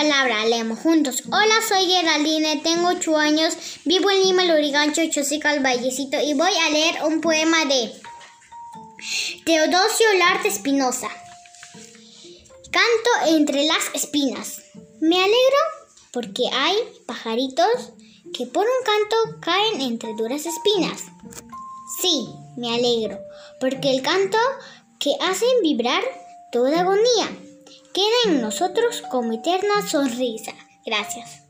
palabra, leemos juntos. Hola, soy Geraldine, tengo 8 años, vivo en Lima, Lurigancho, Chosica, Vallecito y voy a leer un poema de Teodosio Larte Espinosa. Canto entre las espinas. Me alegro porque hay pajaritos que por un canto caen entre duras espinas. Sí, me alegro porque el canto que hacen vibrar toda agonía en nosotros como eterna sonrisa. Gracias.